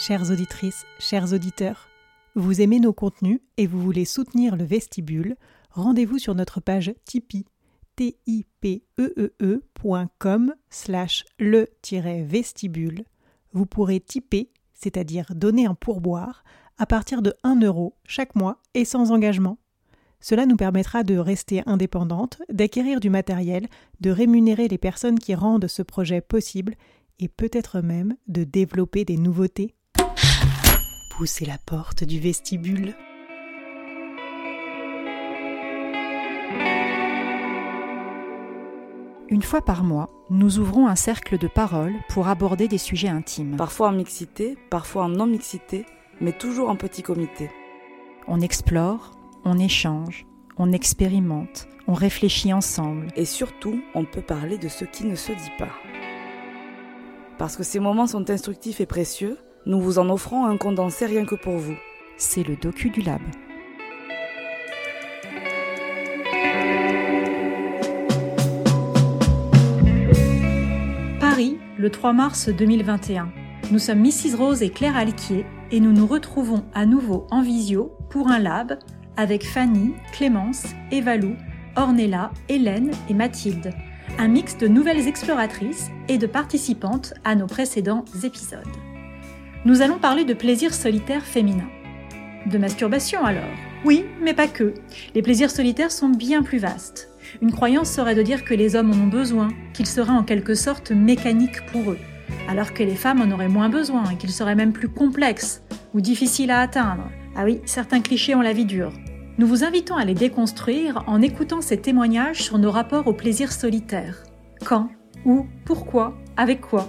Chères auditrices, chers auditeurs, vous aimez nos contenus et vous voulez soutenir le vestibule, rendez-vous sur notre page Tipeee tipeee.com slash le-vestibule. Vous pourrez tiper, c'est-à-dire donner un pourboire, à partir de 1 euro chaque mois et sans engagement. Cela nous permettra de rester indépendantes, d'acquérir du matériel, de rémunérer les personnes qui rendent ce projet possible et peut-être même de développer des nouveautés. Poussez la porte du vestibule. Une fois par mois, nous ouvrons un cercle de parole pour aborder des sujets intimes. Parfois en mixité, parfois en non-mixité, mais toujours en petit comité. On explore, on échange, on expérimente, on réfléchit ensemble. Et surtout, on peut parler de ce qui ne se dit pas. Parce que ces moments sont instructifs et précieux, nous vous en offrons un condensé rien que pour vous. C'est le docu du lab. Paris, le 3 mars 2021. Nous sommes Mrs Rose et Claire Alquier et nous nous retrouvons à nouveau en visio pour un lab avec Fanny, Clémence, Evalou, Ornella, Hélène et Mathilde. Un mix de nouvelles exploratrices et de participantes à nos précédents épisodes. Nous allons parler de plaisir solitaire féminin. De masturbation alors Oui, mais pas que. Les plaisirs solitaires sont bien plus vastes. Une croyance serait de dire que les hommes en ont besoin, qu'ils seraient en quelque sorte mécaniques pour eux, alors que les femmes en auraient moins besoin et qu'ils seraient même plus complexes ou difficiles à atteindre. Ah oui, certains clichés ont la vie dure. Nous vous invitons à les déconstruire en écoutant ces témoignages sur nos rapports au plaisir solitaire. Quand Où Pourquoi Avec quoi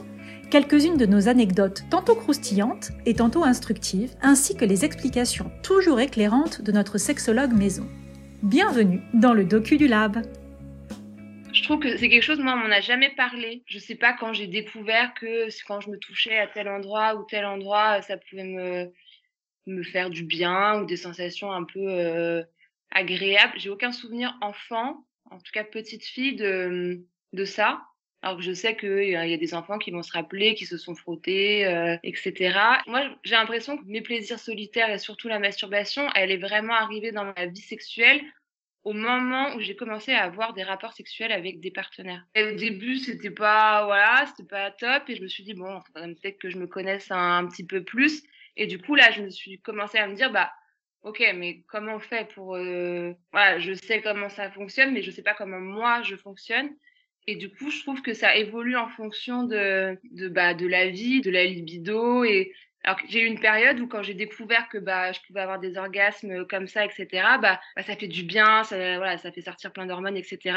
Quelques-unes de nos anecdotes, tantôt croustillantes et tantôt instructives, ainsi que les explications toujours éclairantes de notre sexologue maison. Bienvenue dans le docu du lab. Je trouve que c'est quelque chose, moi, on m'en a jamais parlé. Je sais pas quand j'ai découvert que quand je me touchais à tel endroit ou tel endroit, ça pouvait me, me faire du bien ou des sensations un peu euh, agréables. J'ai aucun souvenir enfant, en tout cas petite fille, de, de ça. Alors que je sais qu'il y a des enfants qui vont se rappeler, qui se sont frottés, euh, etc. Moi, j'ai l'impression que mes plaisirs solitaires et surtout la masturbation, elle est vraiment arrivée dans ma vie sexuelle au moment où j'ai commencé à avoir des rapports sexuels avec des partenaires. Et au début, c'était pas, voilà, c'était pas top. Et je me suis dit, bon, peut-être que je me connaisse un, petit peu plus. Et du coup, là, je me suis commencé à me dire, bah, ok, mais comment on fait pour, euh... voilà, je sais comment ça fonctionne, mais je sais pas comment moi je fonctionne. Et du coup, je trouve que ça évolue en fonction de, de, bah, de la vie, de la libido. Et alors j'ai eu une période où quand j'ai découvert que bah, je pouvais avoir des orgasmes comme ça, etc., bah, bah ça fait du bien, ça, voilà, ça fait sortir plein d'hormones, etc.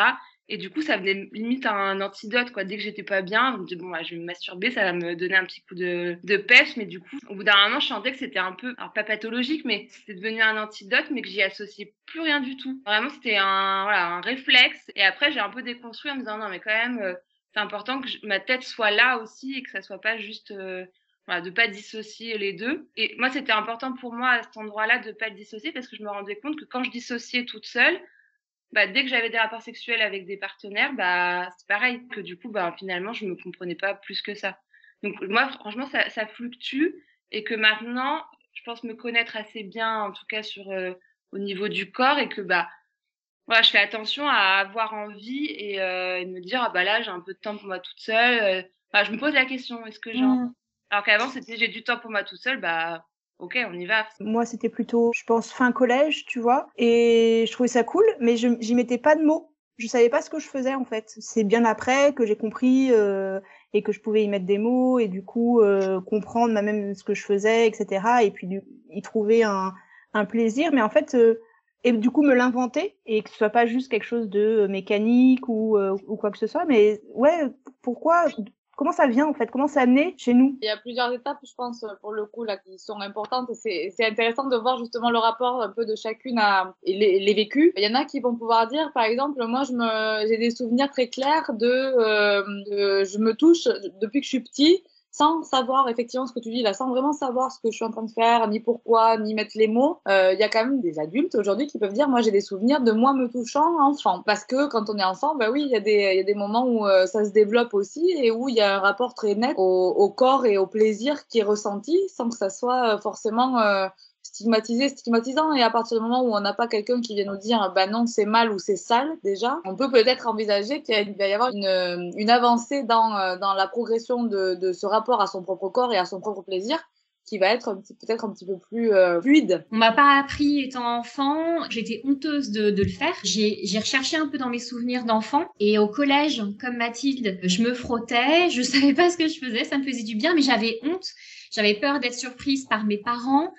Et du coup, ça venait limite un antidote, quoi. Dès que j'étais pas bien, je me disais, bon, bah, je vais me masturber, ça va me donner un petit coup de, de pêche. Mais du coup, au bout d'un moment, je sentais que c'était un peu, alors pas pathologique, mais c'était devenu un antidote, mais que j'y associais plus rien du tout. Vraiment, c'était un, voilà, un réflexe. Et après, j'ai un peu déconstruit en me disant, non, mais quand même, euh, c'est important que ma tête soit là aussi et que ça soit pas juste, euh, voilà, de pas dissocier les deux. Et moi, c'était important pour moi à cet endroit-là de pas dissocier parce que je me rendais compte que quand je dissociais toute seule, bah, dès que j'avais des rapports sexuels avec des partenaires, bah, c'est pareil, que du coup, bah, finalement, je me comprenais pas plus que ça. Donc, moi, franchement, ça, ça fluctue et que maintenant, je pense me connaître assez bien, en tout cas sur, euh, au niveau du corps et que, bah, voilà, je fais attention à avoir envie et, euh, et me dire, ah bah là, j'ai un peu de temps pour moi toute seule. Euh, enfin, je me pose la question, est-ce que j'ai. Mmh. Alors qu'avant, c'était j'ai du temps pour moi toute seule, bah, ok, on y va. Moi, c'était plutôt, je pense, fin collège, tu vois. Et je trouvais ça cool, mais je j'y mettais pas de mots. Je savais pas ce que je faisais en fait. C'est bien après que j'ai compris euh, et que je pouvais y mettre des mots et du coup euh, comprendre même ce que je faisais, etc. Et puis y trouver un, plaisir. Mais en fait, euh, et du coup me l'inventer et que ce soit pas juste quelque chose de mécanique ou, euh, ou quoi que ce soit. Mais ouais, pourquoi Comment ça vient en fait? Comment ça naît chez nous? Il y a plusieurs étapes, je pense, pour le coup, là, qui sont importantes. C'est intéressant de voir justement le rapport un peu de chacune à les, vécus. Il y en a qui vont pouvoir dire, par exemple, moi, j'ai des souvenirs très clairs de, euh, de, je me touche depuis que je suis petit sans savoir effectivement ce que tu dis là, sans vraiment savoir ce que je suis en train de faire, ni pourquoi, ni mettre les mots, euh, il y a quand même des adultes aujourd'hui qui peuvent dire moi j'ai des souvenirs de moi me touchant enfant. Parce que quand on est enfant, bah oui, il y, a des, moments où euh, ça se développe aussi et où il y a un rapport très net au, au, corps et au plaisir qui est ressenti sans que ça soit forcément stigmatisé, stigmatisant. Et à partir du moment où on n'a pas quelqu'un qui vient nous dire, bah non, c'est mal ou c'est sale, déjà, on peut peut-être envisager qu'il va y avoir une, une avancée dans, euh, dans la progression de, de ce rapport à son propre corps et à son propre plaisir qui va être peut-être un petit peu plus euh, fluide. On m'a pas appris étant enfant, j'étais honteuse de, le faire. J'ai recherché un peu dans mes souvenirs d'enfant et au collège, comme Mathilde, je me frottais, je savais pas ce que je faisais, ça me faisait du bien, mais j'avais honte, j'avais peur d'être surprise par mes parents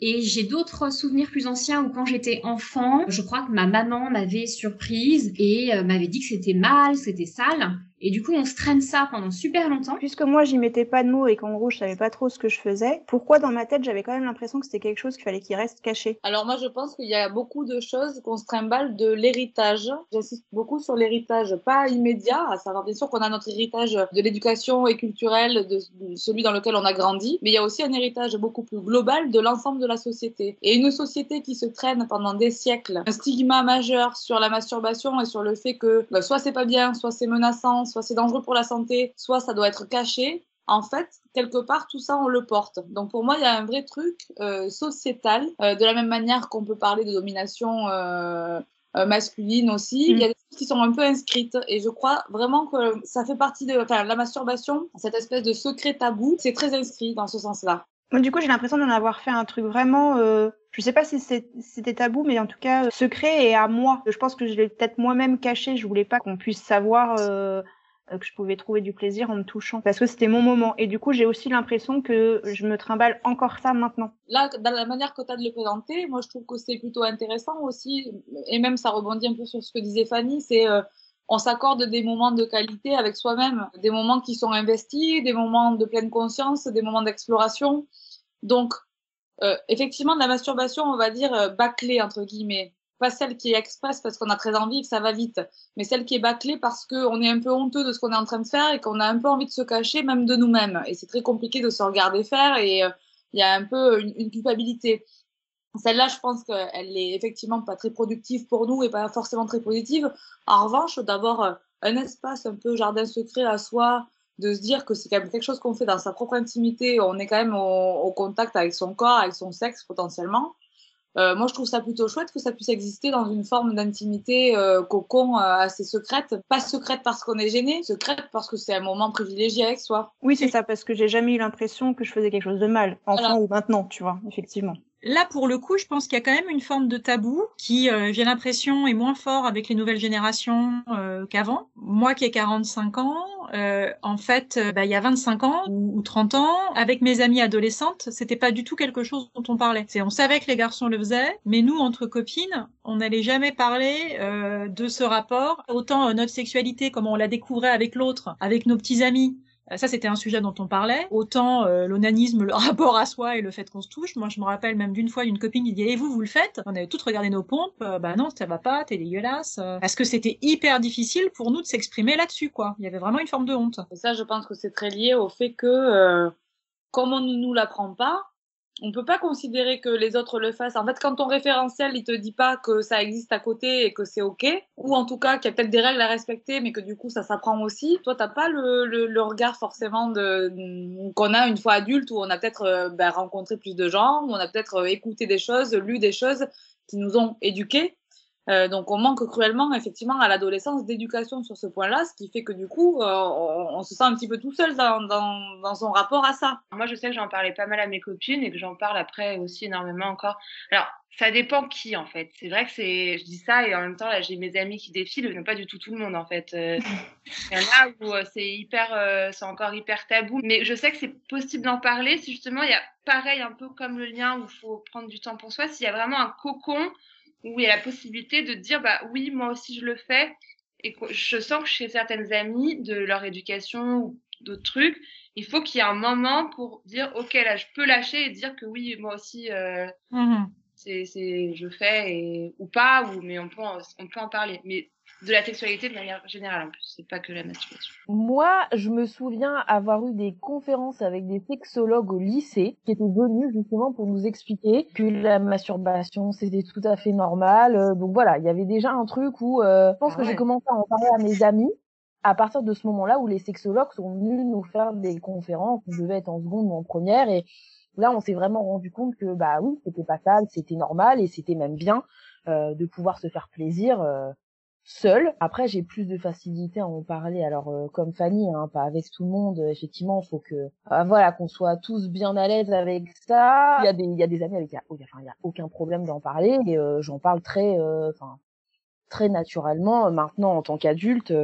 et j'ai d'autres souvenirs plus anciens où quand j'étais enfant, je crois que ma maman m'avait surprise et euh, m'avait dit que c'était mal, c'était sale. Et du coup, on se traîne ça pendant super longtemps. Puisque moi, j'y mettais pas de mots et qu'en gros, je savais pas trop ce que je faisais, pourquoi dans ma tête, j'avais quand même l'impression que c'était quelque chose qu'il fallait qu'il reste caché? Alors moi, je pense qu'il y a beaucoup de choses qu'on se trimballe de l'héritage. J'insiste beaucoup sur l'héritage, pas immédiat, à savoir bien sûr qu'on a notre héritage de l'éducation et culturel, de celui dans lequel on a grandi, mais il y a aussi un héritage beaucoup plus global de l'ensemble de la société. Et une société qui se traîne pendant des siècles un stigma majeur sur la masturbation et sur le fait que bah, soit c'est pas bien, soit c'est menaçant, soit c'est dangereux pour la santé, soit ça doit être caché. En fait, quelque part, tout ça, on le porte. Donc pour moi, il y a un vrai truc euh, sociétal, euh, de la même manière qu'on peut parler de domination euh, masculine aussi. Il y a des choses qui sont un peu inscrites et je crois vraiment que ça fait partie de la masturbation, cette espèce de secret tabou, c'est très inscrit dans ce sens-là. du coup, j'ai l'impression d'en avoir fait un truc vraiment je sais pas si c'était tabou, mais en tout cas secret et à moi. Je pense que je l'ai peut-être moi-même caché. Je voulais pas qu'on puisse savoir euh, euh, que je pouvais trouver du plaisir en me touchant parce que c'était mon moment et du coup j'ai aussi l'impression que je me trimballe encore ça maintenant. Là dans la manière que tu as de le présenter, moi je trouve que c'est plutôt intéressant aussi et même ça rebondit un peu sur ce que disait Fanny, c'est euh, on s'accorde des moments de qualité avec soi-même, des moments qui sont investis, des moments de pleine conscience, des moments d'exploration. Donc euh, effectivement la masturbation, on va dire euh, bâclée entre guillemets pas celle qui est express parce qu'on a très envie que ça va vite, mais celle qui est bâclée parce qu'on est un peu honteux de ce qu'on est en train de faire et qu'on a un peu envie de se cacher même de nous-mêmes. Et c'est très compliqué de se regarder faire et euh, il y a un peu une, culpabilité. Celle-là, je pense qu'elle est effectivement pas très productive pour nous et pas forcément très positive. En revanche, d'avoir euh, un espace un peu jardin secret à soi, de se dire que c'est quand même quelque chose qu'on fait dans sa propre intimité, on est quand même au contact avec son corps, avec son sexe potentiellement euh, moi, je trouve ça plutôt chouette que ça puisse exister dans une forme d'intimité euh, cocon euh, assez secrète. Pas secrète parce qu'on est gêné, secrète parce que c'est un moment privilégié avec soi. Oui, c'est ça, parce que j'ai jamais eu l'impression que je faisais quelque chose de mal, enfant ou maintenant, tu vois, effectivement. Là, pour le coup, je pense qu'il y a quand même une forme de tabou qui, euh, j'ai l'impression, est moins fort avec les nouvelles générations euh, qu'avant. Moi qui ai 45 ans, euh, en fait, bah, il y a 25 ans ou, 30 ans, avec mes amies adolescentes, c'était pas du tout quelque chose dont on parlait. C'est, on savait que les garçons le faisaient, mais nous, entre copines, on n'allait jamais parler de ce rapport. Autant notre sexualité, comme on la découvrait avec l'autre, avec nos petits amis, euh, ça, c'était un sujet dont on parlait. Autant euh, l'onanisme, le rapport à soi et le fait qu'on se touche. Moi, je me rappelle même d'une fois d'une copine qui dit "Et vous, vous le faites? On avait toutes regardé nos pompes. Euh, bah non, ça va pas, t'es dégueulasse. Parce que c'était hyper difficile pour nous de s'exprimer là-dessus, quoi? Il y avait vraiment une forme de honte. Et ça, je pense que c'est très lié au fait que, comme on ne nous l'apprend pas, on peut pas considérer que les autres le fassent. En fait, quand ton référentiel, il te dit pas que ça existe à côté et que c'est ok, ou en tout cas qu'il y a peut-être des règles à respecter, mais que du coup ça s'apprend aussi. Toi, t'as pas le, regard forcément qu'on a une fois adulte où on a peut-être euh, ben, rencontré plus de gens, où on a peut-être euh, écouté des choses, lu des choses qui nous ont éduqués euh, donc on manque cruellement effectivement à l'adolescence d'éducation sur ce point-là, ce qui fait que du coup euh, on, se sent un petit peu tout seul dans, dans, dans, son rapport à ça. Moi je sais que j'en parlais pas mal à mes copines et que j'en parle après aussi énormément encore. Alors ça dépend qui en fait. C'est vrai que c'est, je dis ça et en même temps là j'ai mes amis qui défilent, mais pas du tout tout le monde en fait. Euh, il y en a où c'est hyper, c'est encore hyper tabou, mais je sais que c'est possible d'en parler si justement il y a pareil un peu comme le lien où il faut prendre du temps pour soi, s'il y a vraiment un cocon où il y a la possibilité de dire bah oui moi aussi je le fais. Et je sens que chez certaines amies de leur éducation ou d'autres trucs il faut qu'il y ait un moment pour dire ok là je peux lâcher et dire que oui moi aussi euh, c'est c'est je fais et ou pas ou mais on peut on peut en parler mais de la sexualité de manière générale en plus, c'est pas que la masturbation. Moi, je me souviens avoir eu des conférences avec des sexologues au lycée qui étaient venus justement pour nous expliquer que la masturbation c'était tout à fait normal. Euh, donc voilà, il y avait déjà un truc où euh, je pense Ah que j'ai commencé à en parler à mes amis à partir de ce moment-là où les sexologues sont venus nous faire des conférences, on devait être en seconde ou en première et là on s'est vraiment rendu compte que bah oui, c'était pas sale, c'était normal et c'était même bien euh, de pouvoir se faire plaisir euh, seul. Après, j'ai plus de facilité à en parler. Alors, euh, comme Fanny, hein, pas avec tout le monde. Effectivement, faut que, euh, voilà, qu'on soit tous bien à l'aise avec ça. Il y a des, il y a des amis avec qui il y a, aucun problème d'en parler. Et euh, j'en parle très, euh, enfin, très naturellement. Maintenant, en tant qu'adulte,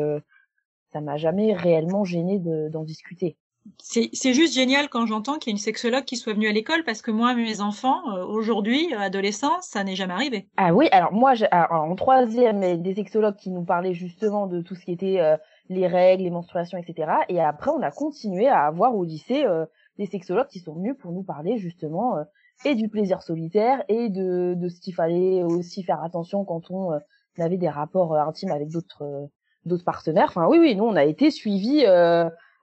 ça m'a jamais réellement gêné de- d'en discuter. C'est juste génial quand j'entends qu'il y a une sexologue qui soit venue à l'école parce que moi, mes enfants, euh, aujourd'hui, euh, adolescents, ça n'est jamais arrivé. Ah oui, alors moi, alors, en troisième, des sexologues qui nous parlaient justement de tout ce qui était euh, les règles, les menstruations, etc. Et après, on a continué à avoir au lycée euh, des sexologues qui sont venus pour nous parler justement euh, et du plaisir solitaire et de, de ce qu'il fallait aussi faire attention quand on euh, avait des rapports intimes avec d'autres d'autres partenaires. Enfin oui, oui, nous, on a été suivis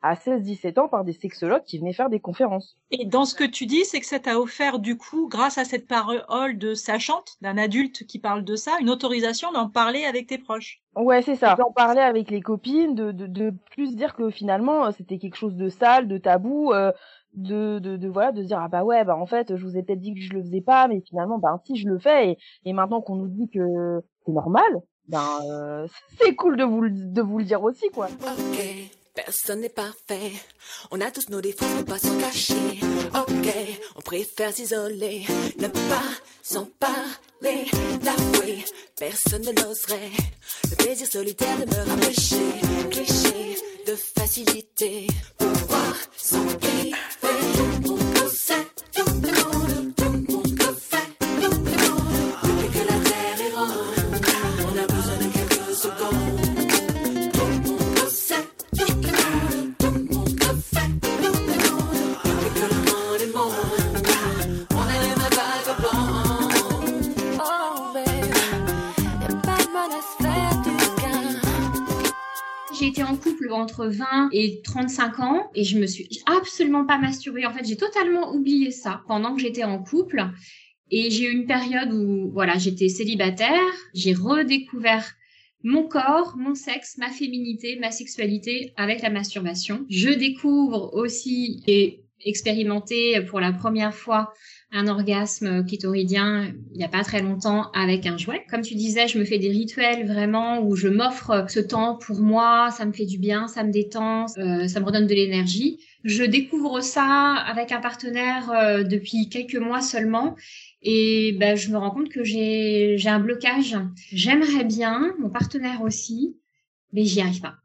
à 16-17 ans par des sexologues qui venaient faire des conférences. Et dans ce que tu dis, c'est que ça t'a offert, du coup, grâce à cette parole de sachante, d'un adulte qui parle de ça, une autorisation d'en parler avec tes proches. Ouais, c'est ça. D'en parler avec les copines, de, de, de plus dire que finalement c'était quelque chose de sale, de tabou, euh, de, de, de voilà, de se dire ah bah ouais bah en fait je vous ai peut-être dit que je le faisais pas, mais finalement bah si je le fais et, et maintenant qu'on nous dit que c'est normal, ben euh, c'est cool de vous le, de vous le dire aussi quoi. Personne n'est parfait. On a tous nos défauts, faut pas s'en cacher. Ok, on préfère s'isoler, ne pas s'en parler. D'avouer, personne ne l'oserait. Le plaisir solitaire demeure un péché. Cliché de facilité. Pouvoir s'en priver. Entre 20 et 35 ans et je me suis absolument pas masturbée. En fait, j'ai totalement oublié ça pendant que j'étais en couple. Et j'ai eu une période où, voilà, j'étais célibataire. J'ai redécouvert mon corps, mon sexe, ma féminité, ma sexualité avec la masturbation. Je découvre aussi et expérimenté pour la première fois un orgasme clitoridien il n'y a pas très longtemps avec un jouet. Comme tu disais, je me fais des rituels vraiment où je m'offre ce temps pour moi, ça me fait du bien, ça me détend, euh, ça me redonne de l'énergie. Je découvre ça avec un partenaire euh, depuis quelques mois seulement et ben, je me rends compte que j'ai j'ai un blocage. J'aimerais bien, mon partenaire aussi, mais j'y arrive pas.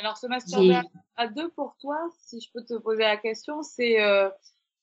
Alors, se masturber à deux pour toi, si je peux te poser la question, c'est euh,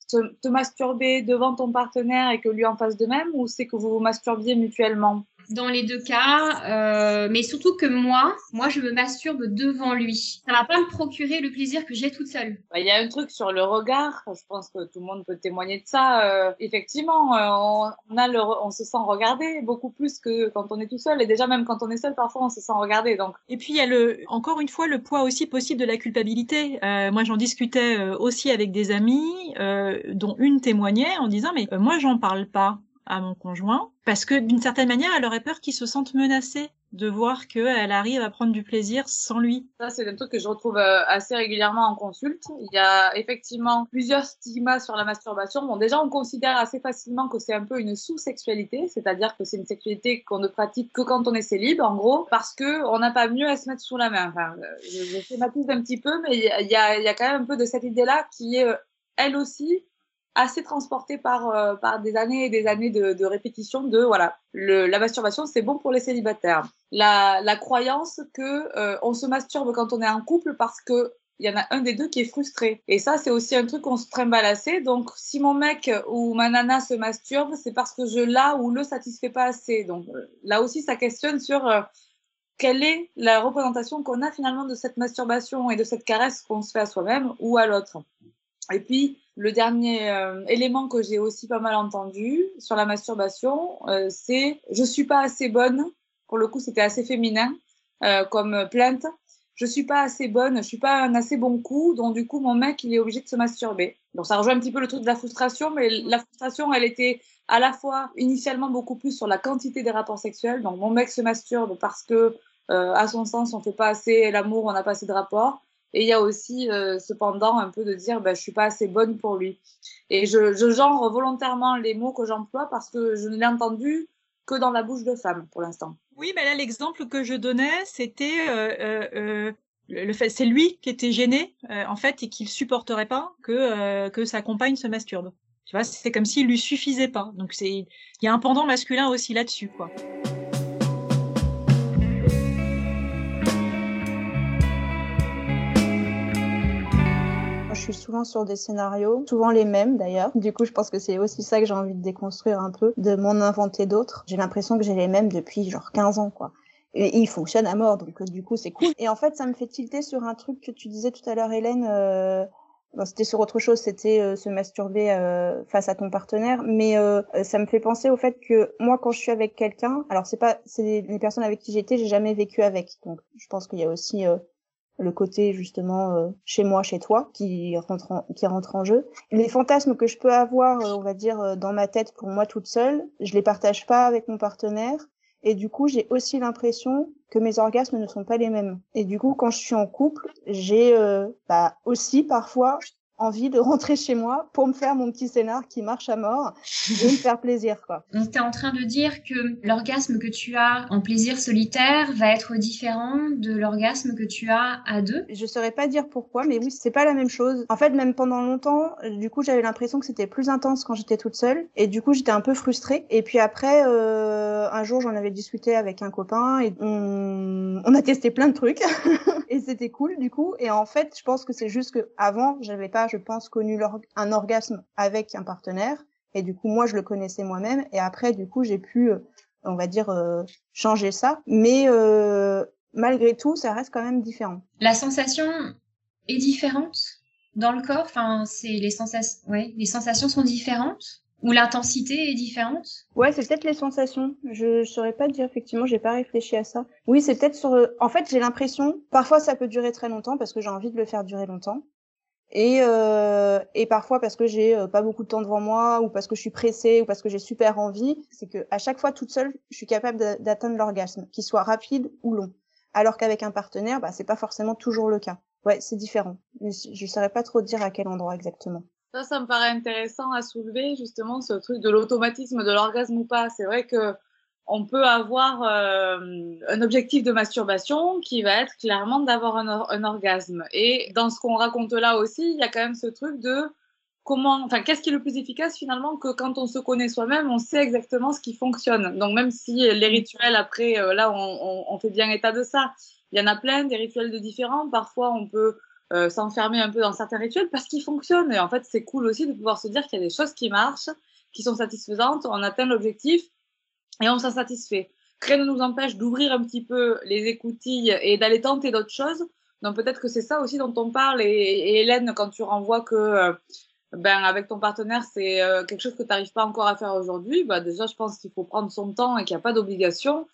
te, te masturber devant ton partenaire et que lui en fasse de même ou c'est que vous vous masturbiez mutuellement? Dans les deux cas, euh, mais surtout que moi, moi, je me masturbe devant lui. Ça va pas me procurer le plaisir que j'ai toute seule. Bah, Il y a un truc sur le regard, je pense que tout le monde peut témoigner de ça. euh, effectivement, euh, on, a le, on se sent regardé beaucoup plus que quand on est tout seul. Et déjà, même quand on est seul, parfois, on se sent regardé. Donc, Et puis il y a le, encore une fois, le poids aussi possible de la culpabilité. Euh, moi, j'en discutais aussi avec des amis, euh, dont une témoignait en disant mais euh, moi, j'en parle pas à mon conjoint parce que d'une certaine manière, elle aurait peur qu'il se sente menacé de voir qu'elle arrive à prendre du plaisir sans lui. Ça, c'est un truc que je retrouve euh, assez régulièrement en consulte. Il y a effectivement plusieurs stigmas sur la masturbation. Bon, déjà, on considère assez facilement que c'est un peu une sous-sexualité, c'est-à-dire que c'est une sexualité qu'on ne pratique que quand on est célib, en gros, parce que on n'a pas mieux à se mettre sous la main. Enfin, euh, je, je schématise un petit peu, mais il y a, quand même un peu de cette idée-là qui est, euh, elle aussi, assez transportée par, euh, par des années et des années de, de répétition de, voilà, le, la masturbation, c'est bon pour les célibataires la, la croyance que euh, on se masturbe quand on est en couple parce que il y en a un des deux qui est frustré. Et ça, c'est aussi un truc qu'on se trimballe assez. Donc, si mon mec ou ma nana se masturbe, c'est parce que je la ou le satisfait pas assez. Donc, euh, là aussi, ça questionne sur quelle est la représentation qu'on a finalement de cette masturbation et de cette caresse qu'on se fait à soi-même ou à l'autre. Et puis, le dernier euh, élément que j'ai aussi pas mal entendu sur la masturbation, euh, c'est je suis pas assez bonne. Pour le coup, c'était assez féminin. euh, comme plainte. Je suis pas assez bonne, je suis pas un assez bon coup, donc du coup mon mec il est obligé de se masturber. Donc ça rejoint un petit peu le truc de la frustration, mais la frustration elle était à la fois initialement beaucoup plus sur la quantité des rapports sexuels. Donc mon mec se masturbe parce que à son sens on fait pas assez l'amour, on n'a pas assez de rapports. Et il y a aussi euh, cependant un peu de dire ben, je suis pas assez bonne pour lui. Et je, je genre volontairement les mots que j'emploie parce que je ne l'ai entendu que dans la bouche de femme pour l'instant. Oui, mais là l'exemple que je donnais, c'était euh, euh le fait, c'est lui qui était gêné en fait et qu'il supporterait pas que que sa compagne se masturbe. Tu vois, c'est comme s'il lui suffisait pas. Donc c'est il y a un pendant masculin aussi là-dessus quoi. Je suis souvent sur des scénarios, souvent les mêmes d'ailleurs. Du coup, je pense que c'est aussi ça que j'ai envie de déconstruire un peu, de m'en inventer d'autres. J'ai l'impression que j'ai les mêmes depuis genre 15 ans, quoi. Et, ils fonctionnent à mort, donc euh, du coup, c'est cool. Et en fait, ça me fait tilter sur un truc que tu disais tout à l'heure, Hélène. Euh... c'était sur autre chose, c'était euh, se masturber face à ton partenaire, mais ça me fait penser au fait que moi, quand je suis avec quelqu'un, alors c'est pas, c'est les personnes avec qui j'étais, j'ai jamais vécu avec, donc je pense qu'il y a aussi le côté justement euh, chez moi, chez toi, qui rentre en, qui rentre en jeu. Les fantasmes que je peux avoir, euh, on va dire, euh, dans ma tête pour moi toute seule, je les partage pas avec mon partenaire. Et du coup, j'ai aussi l'impression que mes orgasmes ne sont pas les mêmes. Et du coup, quand je suis en couple, j'ai bah, aussi parfois envie de rentrer chez moi pour me faire mon petit scénar qui marche à mort et me faire plaisir quoi. Donc tu es en train de dire que l'orgasme que tu as en plaisir solitaire va être différent de l'orgasme que tu as à deux? Je saurais pas dire pourquoi mais oui, c'est pas la même chose. En fait, même pendant longtemps, du coup, j'avais l'impression que c'était plus intense quand j'étais toute seule et du coup, j'étais un peu frustrée et puis après euh, un jour, j'en avais discuté avec un copain et on, on a testé plein de trucs et c'était cool du coup et en fait, je pense que c'est juste que avant, j'avais pas je pense, connu un orgasme avec un partenaire. Et du coup, moi, je le connaissais moi-même. Et après, du coup, j'ai pu, euh, on va dire, euh, changer ça. Mais euh, malgré tout, ça reste quand même différent. La sensation est différente dans le corps? Enfin, c'est les sensations. Ouais, les sensations sont différentes? Ou l'intensité est différente? Ouais, c'est peut-être les sensations. Je, je saurais pas dire effectivement, j'ai pas réfléchi à ça. Oui, c'est peut-être sur. En fait, j'ai l'impression. Parfois, ça peut durer très longtemps parce que j'ai envie de le faire durer longtemps. Et, euh, et parfois parce que j'ai euh, pas beaucoup de temps devant moi ou parce que je suis pressée ou parce que j'ai super envie, c'est que à chaque fois toute seule, je suis capable d'atteindre l'orgasme, qu'il soit rapide ou long. Alors qu'avec un partenaire, bah c'est pas forcément toujours le cas. Ouais, c'est différent. Mais je saurais pas trop dire à quel endroit exactement. Ça, ça me paraît intéressant à soulever justement ce truc de l'automatisme de l'orgasme ou pas. C'est vrai que on peut avoir euh, un objectif de masturbation qui va être clairement d'avoir un, orgasme. Et dans ce qu'on raconte là aussi, il y a quand même ce truc de comment, enfin, qu'est-ce qui est le plus efficace finalement que quand on se connaît soi-même, on sait exactement ce qui fonctionne. Donc même si les rituels, après, euh, là, on, on, fait bien état de ça. Il y en a plein, des rituels de différents. Parfois, on peut euh, s'enfermer un peu dans certains rituels parce qu'ils fonctionnent. Et en fait, c'est cool aussi de pouvoir se dire qu'il y a des choses qui marchent, qui sont satisfaisantes, on atteint l'objectif et on s'en satisfait. Rien ne nous empêche d'ouvrir un petit peu les écoutilles et d'aller tenter d'autres choses. Donc peut-être que c'est ça aussi dont on parle. Et, Hélène, quand tu renvoies que euh, ben avec ton partenaire c'est euh, quelque chose que tu n'arrives pas encore à faire aujourd'hui, bah déjà je pense qu'il faut prendre son temps et qu'il n'y a pas d'obligation.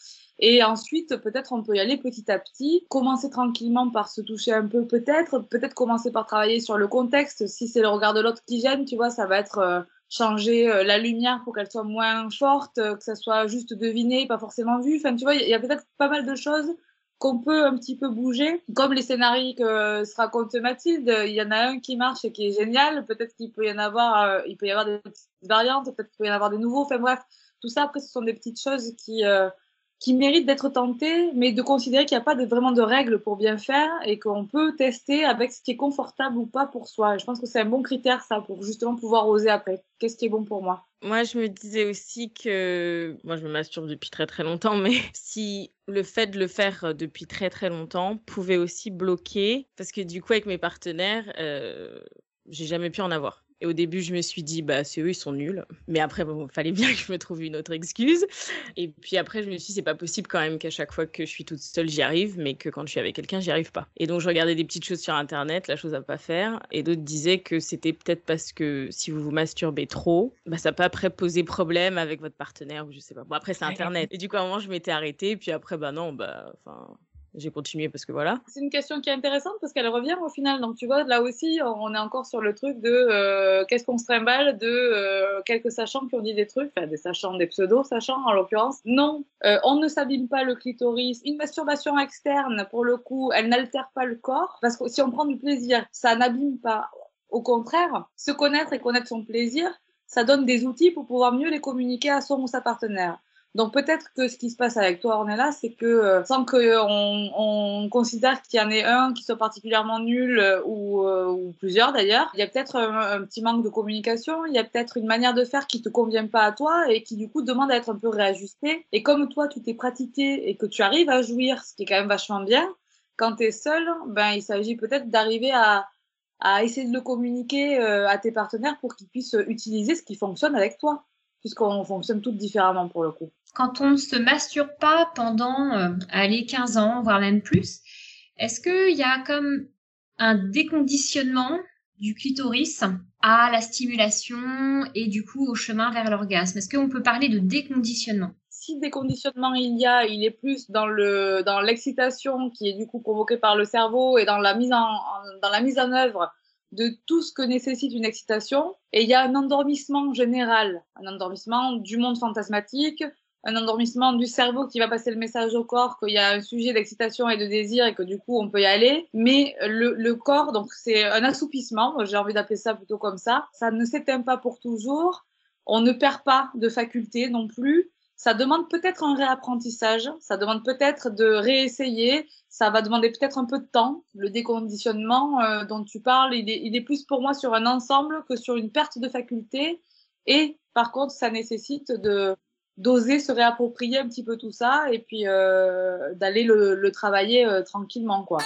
Et ensuite, peut-être on peut y aller petit à petit, commencer tranquillement par se toucher un peu, peut-être, peut-être commencer par travailler sur le contexte. Si c'est le regard de l'autre qui gêne, tu vois, ça va être euh, changer euh, la lumière pour qu'elle soit moins forte, euh, que ça soit juste deviné, pas forcément vu. Enfin, tu vois, il y a peut-être pas mal de choses qu'on peut un petit peu bouger, comme les scénarios que se raconte Mathilde. Il y en a un qui marche et qui est génial. Peut-être qu'il peut y en avoir, il peut y avoir des petites variantes, peut-être qu'il peut y en avoir des nouveaux. Enfin bref, tout ça après, ce sont des petites choses qui qui mérite d'être tenté, mais de considérer qu'il n'y a pas vraiment de règles pour bien faire et qu'on peut tester avec ce qui est confortable ou pas pour soi. je pense que c'est un bon critère, ça, pour justement pouvoir oser après. Qu'est-ce qui est bon pour moi? Moi, je me disais aussi que. Moi, je me masturbe depuis très très longtemps, mais si le fait de le faire depuis très très longtemps pouvait aussi bloquer, parce que du coup, avec mes partenaires, euh, j'ai jamais pu en avoir. Et au début, je me suis dit, bah, c'est eux, ils sont nuls. Mais après, il fallait bien que je me trouve une autre excuse. Et puis après, je me suis dit, c'est pas possible quand même qu'à chaque fois que je suis toute seule, j'y arrive, mais que quand je suis avec quelqu'un, j'y arrive pas. Et donc, je regardais des petites choses sur Internet, la chose à pas faire. Et d'autres disaient que c'était peut-être parce que si vous vous masturbez trop, bah, ça peut après poser problème avec votre partenaire ou je sais pas. Bon, après, c'est Internet. Et du coup, à un moment, je m'étais arrêtée. Puis après, bah non, bah, enfin j'ai continué parce que voilà. C'est une question qui est intéressante parce qu'elle revient au final. Donc tu vois, là aussi, on est encore sur le truc de euh, qu'est-ce qu'on se trimballe de euh, quelques sachants qui ont dit des trucs, des sachants, des pseudo-sachants en l'occurrence. Non, euh, on ne s'abîme pas le clitoris. Une masturbation externe, pour le coup, elle n'altère pas le corps parce que si on prend du plaisir, ça n'abîme pas. Au contraire, se connaître et connaître son plaisir, ça donne des outils pour pouvoir mieux les communiquer à son ou sa partenaire. Donc peut-être que ce qui se passe avec toi, Ornella, c'est que euh, sans qu'on on considère qu'il y en ait un qui soit particulièrement nul euh, ou, euh, ou, plusieurs d'ailleurs, il y a peut-être un, petit manque de communication, il y a peut-être une manière de faire qui te convient pas à toi et qui du coup demande à être un peu réajustée. Et comme toi, tu t'es pratiqué et que tu arrives à jouir, ce qui est quand même vachement bien, quand tu es seul, ben il s'agit peut-être d'arriver à, à essayer de le communiquer à tes partenaires pour qu'ils puissent utiliser ce qui fonctionne avec toi puisqu'on fonctionne toutes différemment pour le coup. Quand on ne se masturbe pas pendant, euh, allez, 15 ans, voire même plus, est-ce qu'il y a comme un déconditionnement du clitoris à la stimulation et du coup au chemin vers l'orgasme? Est-ce qu'on peut parler de déconditionnement? Si déconditionnement il y a, il est plus dans le dans l'excitation qui est du coup provoquée par le cerveau et dans la mise en dans la mise en œuvre de tout ce que nécessite une excitation. Et il y a un endormissement général, un endormissement du monde fantasmatique, un endormissement du cerveau qui va passer le message au corps qu'il y a un sujet d'excitation et de désir et que du coup on peut y aller. Mais le, corps, donc c'est un assoupissement, j'ai envie d'appeler ça plutôt comme ça, ça ne s'éteint pas pour toujours. On ne perd pas de faculté non plus ça demande peut-être un réapprentissage, ça demande peut-être de réessayer, ça va demander peut-être un peu de temps. Le déconditionnement euh, dont tu parles, il est, il est, plus pour moi sur un ensemble que sur une perte de faculté. Et par contre, ça nécessite de d'oser se réapproprier un petit peu tout ça et puis euh, d'aller le, le, travailler euh, tranquillement, quoi.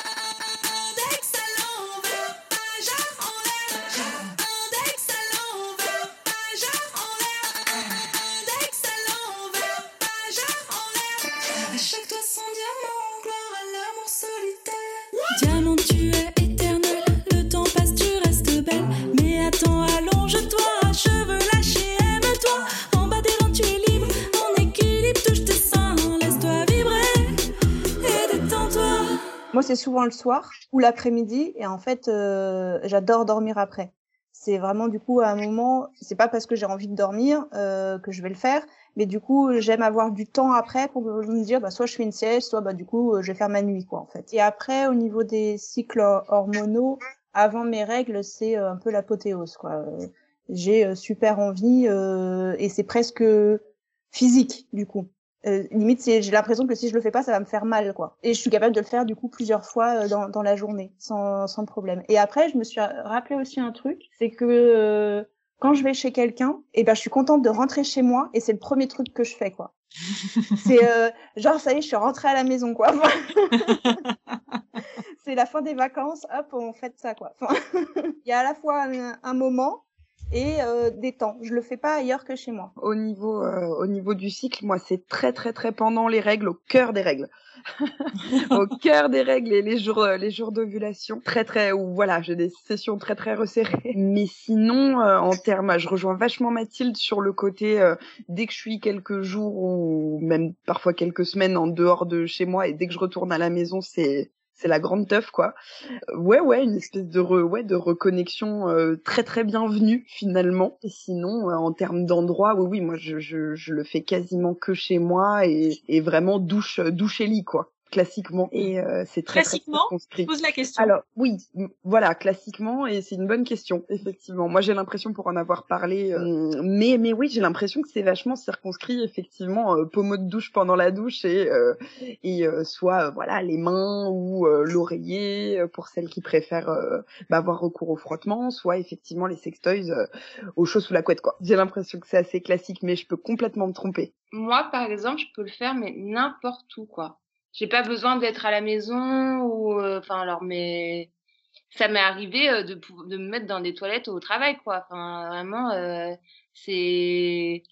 C'est souvent le soir ou l'après-midi et en fait, euh, j'adore dormir après. C'est vraiment du coup à un moment, c'est pas parce que j'ai envie de dormir euh, que je vais le faire, mais du coup j'aime avoir du temps après pour me dire bah soit je fais une sieste, soit bah du coup je vais faire ma nuit quoi en fait. Et après au niveau des cycles hormonaux, avant mes règles c'est euh, un peu l'apothéose quoi. J'ai super envie et c'est presque physique du coup. Euh, limite, j'ai l'impression que si je le fais pas, ça va me faire mal, quoi. Et je suis capable de le faire du coup plusieurs fois euh, dans, dans la journée, sans, sans problème. Et après, je me suis rappelé aussi un truc, c'est que euh, quand je vais chez quelqu'un, et eh ben je suis contente de rentrer chez moi, et c'est le premier truc que je fais, quoi. c'est genre ça y est, je suis rentrée à la maison, quoi. c'est la fin des vacances, hop, on fait ça, quoi. Il y a à la fois un moment et euh, des temps. Je le fais pas ailleurs que chez moi. Au niveau, euh, au niveau du cycle, moi, c'est très, très, très pendant les règles, au cœur des règles. au cœur des règles et les jours, euh, les jours d'ovulation, très, très, ou voilà, j'ai des sessions très, très resserrées. Mais sinon, euh, en termes, je rejoins vachement Mathilde sur le côté, dès que je suis quelques jours ou même parfois quelques semaines en dehors de chez moi et dès que je retourne à la maison, c'est c'est la grande teuf quoi. Ouais ouais, une espèce de ouais de reconnexion euh, très très bienvenue finalement. Et sinon euh, en termes d'endroit, oui oui, moi je, je, je le fais quasiment que chez moi et, et vraiment douche douche et lit quoi classiquement et euh, c'est très classiquement très je pose la question. Alors oui voilà classiquement et c'est une bonne question effectivement. Moi j'ai l'impression pour en avoir parlé euh, mais mais oui j'ai l'impression que c'est vachement circonscrit effectivement euh, pommeau de douche pendant la douche et euh, et soit voilà les mains ou l'oreiller pour celles qui préfèrent bah, avoir recours au frottement soit effectivement les sextoys au chaud sous la couette quoi. J'ai l'impression que c'est assez classique mais je peux complètement me tromper. Moi par exemple je peux le faire mais n'importe où quoi j'ai pas besoin d'être à la maison ou euh, enfin alors mais ça m'est arrivé euh, de de me mettre dans des toilettes au travail quoi. Enfin vraiment euh, c'est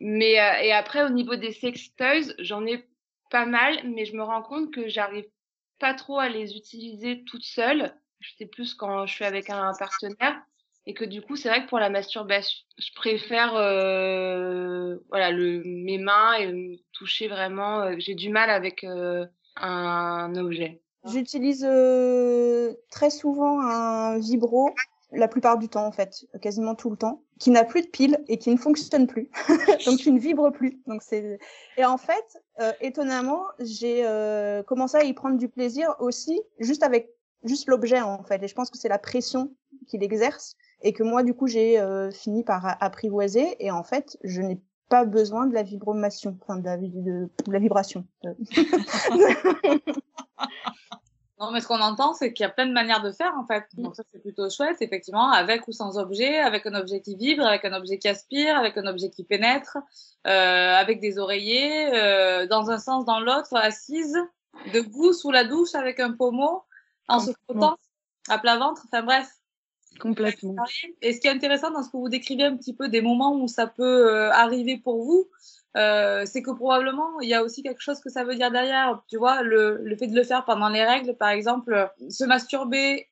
mais et après au niveau des sex toys j'en ai pas mal mais je me rends compte que j'arrive pas trop à les utiliser toute seule. Je sais plus quand je suis avec un partenaire et que du coup c'est vrai que pour la masturbation je préfère euh, voilà mes mains et me toucher vraiment euh, j'ai du mal avec euh, un objet J'utilise euh, très souvent un vibro la plupart du temps en fait, quasiment tout le temps, qui n'a plus de pile et qui ne fonctionne plus, donc qui ne vibre plus. Donc c'est et en fait, étonnamment, j'ai commencé à y prendre du plaisir aussi, juste avec juste l'objet en fait. Et je pense que c'est la pression qu'il exerce et que moi du coup j'ai euh, fini par apprivoiser et en fait je n'ai pas besoin de la vibration, enfin de la, de, de la vibration. Non, mais ce qu'on entend, c'est qu'il y a plein de manières de faire, en fait. Donc ça, c'est plutôt chouette, effectivement, avec ou sans objet, avec un objet qui vibre, avec un objet qui aspire, avec un objet qui pénètre, euh, avec des oreillers, euh, dans un sens, dans l'autre, assise, debout, sous la douche, avec un pommeau, en se frottant, à plat ventre, enfin bref. Complètement. Et ce qui est intéressant dans ce que vous décrivez un petit peu des moments où ça peut euh, arriver pour vous, euh, c'est que probablement il y a aussi quelque chose que ça veut dire derrière. Tu vois, le, le fait de le faire pendant les règles, par exemple, se masturber,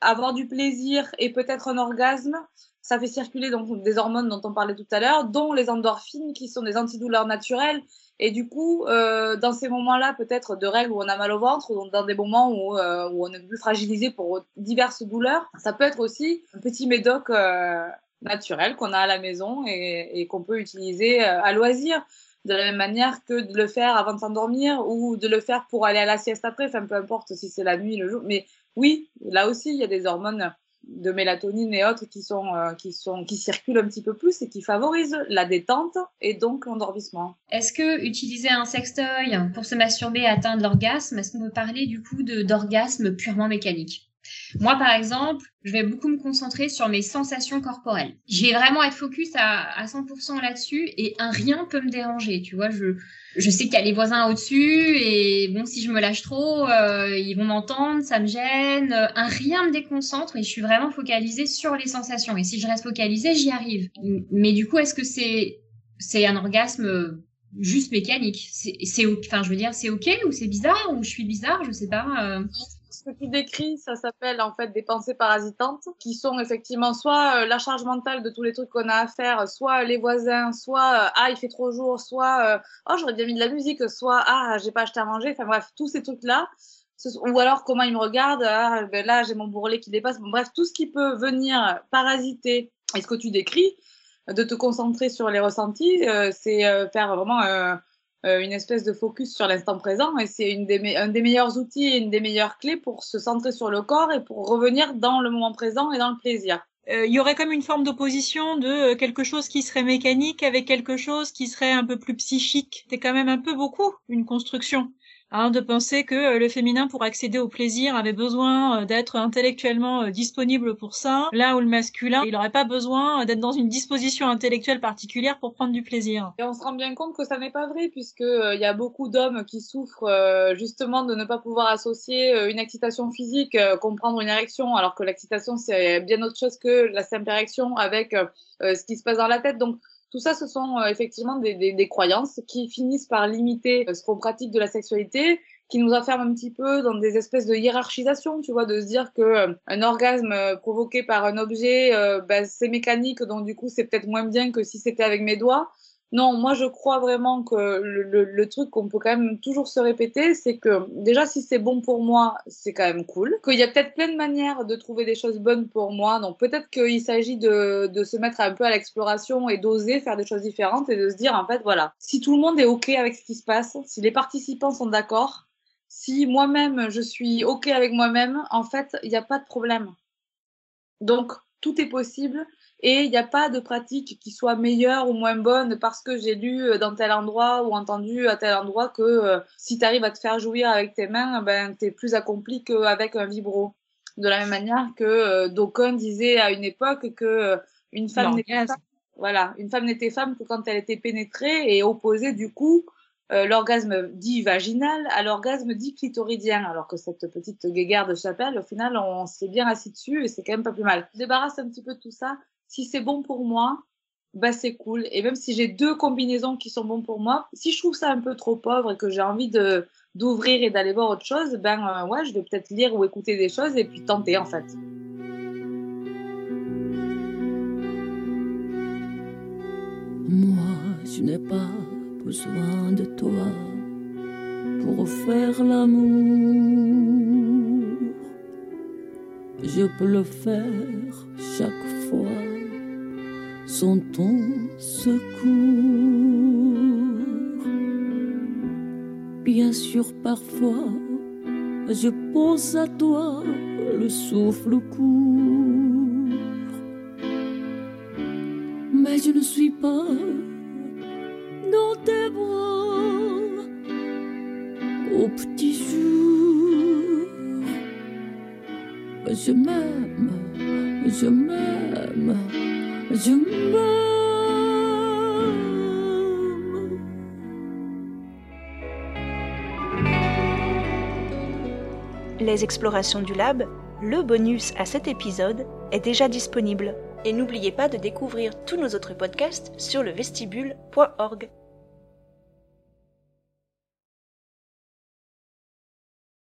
avoir du plaisir et peut-être un orgasme, ça fait circuler donc des hormones dont on parlait tout à l'heure, dont les endorphines qui sont des antidouleurs naturelles. Et du coup, euh, dans ces moments-là, peut-être de règles où on a mal au ventre, ou dans des moments où, euh, où on est plus fragilisé pour diverses douleurs, ça peut être aussi un petit médoc euh, naturel qu'on a à la maison et, qu'on peut utiliser à loisir de la même manière que de le faire avant de s'endormir ou de le faire pour aller à la sieste après, enfin peu importe si c'est la nuit, le jour. Mais oui, là aussi, il y a des hormones de mélatonine et autres qui sont euh, qui sont qui circulent un petit peu plus et qui favorisent la détente et donc l'endormissement. Est-ce que utiliser un sextoy pour se masturber et atteindre l'orgasme, est-ce qu'on peut parler du coup d'orgasme purement mécanique? Moi, par exemple, je vais beaucoup me concentrer sur mes sensations corporelles. Je vais vraiment être focus à, à 100% là-dessus et un rien peut me déranger. Tu vois, je, je sais qu'il y a les voisins au-dessus et bon, si je me lâche trop, euh, ils vont m'entendre, ça me gêne. Un rien me déconcentre et je suis vraiment focalisée sur les sensations. Et si je reste focalisée, j'y arrive. Mais du coup, est-ce que c'est c'est un orgasme juste mécanique? C'est, enfin, je veux dire, c'est ok ou c'est bizarre ou je suis bizarre, je sais pas. Euh ce que tu décris, ça s'appelle en fait des pensées parasitantes, qui sont effectivement soit euh, la charge mentale de tous les trucs qu'on a à faire, soit les voisins, soit euh, ah il fait trop jour, soit euh, oh j'aurais bien mis de la musique, soit ah j'ai pas acheté à manger, enfin bref tous ces trucs là, ou alors comment il me regarde, ah ben là j'ai mon bourrelet qui dépasse, bref tout ce qui peut venir parasiter. Et ce que tu décris, de te concentrer sur les ressentis, c'est faire vraiment une espèce de focus sur l'instant présent et c'est un des meilleurs outils et une des meilleures clés pour se centrer sur le corps et pour revenir dans le moment présent et dans le plaisir. Euh, il y aurait comme une forme d'opposition de euh, quelque chose qui serait mécanique avec quelque chose qui serait un peu plus psychique. C'est quand même un peu beaucoup une construction. Hein, de penser que euh, le féminin pour accéder au plaisir avait besoin euh, d'être intellectuellement euh, disponible pour ça, là où le masculin, il n'aurait pas besoin d'être dans une disposition intellectuelle particulière pour prendre du plaisir. Et on se rend bien compte que ça n'est pas vrai puisque il y a beaucoup d'hommes qui souffrent justement de ne pas pouvoir associer une excitation physique, comprendre une érection, alors que l'excitation c'est bien autre chose que la simple érection avec ce qui se passe dans la tête. Donc tout ça, ce sont euh, effectivement des, des, des, croyances qui finissent par limiter euh, ce qu'on pratique de la sexualité, qui nous enferment un petit peu dans des espèces de hiérarchisation, tu vois, de se dire que euh, un orgasme provoqué par un objet, ben, c'est mécanique, donc du coup, c'est peut-être moins bien que si c'était avec mes doigts. Non, moi je crois vraiment que le, truc qu'on peut quand même toujours se répéter, c'est que déjà si c'est bon pour moi, c'est quand même cool. Qu'il y a peut-être plein de manières de trouver des choses bonnes pour moi. Donc peut-être qu'il s'agit de se mettre un peu à l'exploration et d'oser faire des choses différentes et de se dire en fait voilà, si tout le monde est ok avec ce qui se passe, si les participants sont d'accord, si moi-même je suis ok avec moi-même, en fait il n'y a pas de problème. Donc tout est possible et il n'y a pas de pratique qui soit meilleure ou moins bonne parce que j'ai lu euh, dans tel endroit ou entendu à tel endroit que euh, si tu arrives à te faire jouir avec tes mains, ben, tu es plus accompli qu'avec un vibro. De la même manière que euh, d'aucuns disaient à une époque que une femme n'était voilà, une femme n'était femme que quand elle était pénétrée et opposée du coup l'orgasme dit vaginal à l'orgasme dit clitoridien, alors que cette petite guéguerre de chapelle, au final, on s'est bien assis dessus et c'est quand même pas plus mal. Je débarrasse un petit peu de tout ça si c'est bon pour moi, bah c'est cool. Et même si j'ai deux combinaisons qui sont bons pour moi, si je trouve ça un peu trop pauvre et que j'ai envie de d'ouvrir et d'aller voir autre chose, ben euh, ouais, je vais peut-être lire ou écouter des choses et puis tenter en fait. Moi, je n'ai pas besoin de toi pour faire l'amour. Je peux le faire chaque fois sans ton secours. Bien sûr, parfois, je pense à toi, le souffle court. Mais je ne suis pas dans tes bras au petit jour. Je m'aime, je m'aime. Les explorations du lab, le bonus à cet épisode, est déjà disponible. Et n'oubliez pas de découvrir tous nos autres podcasts sur le vestibule.org.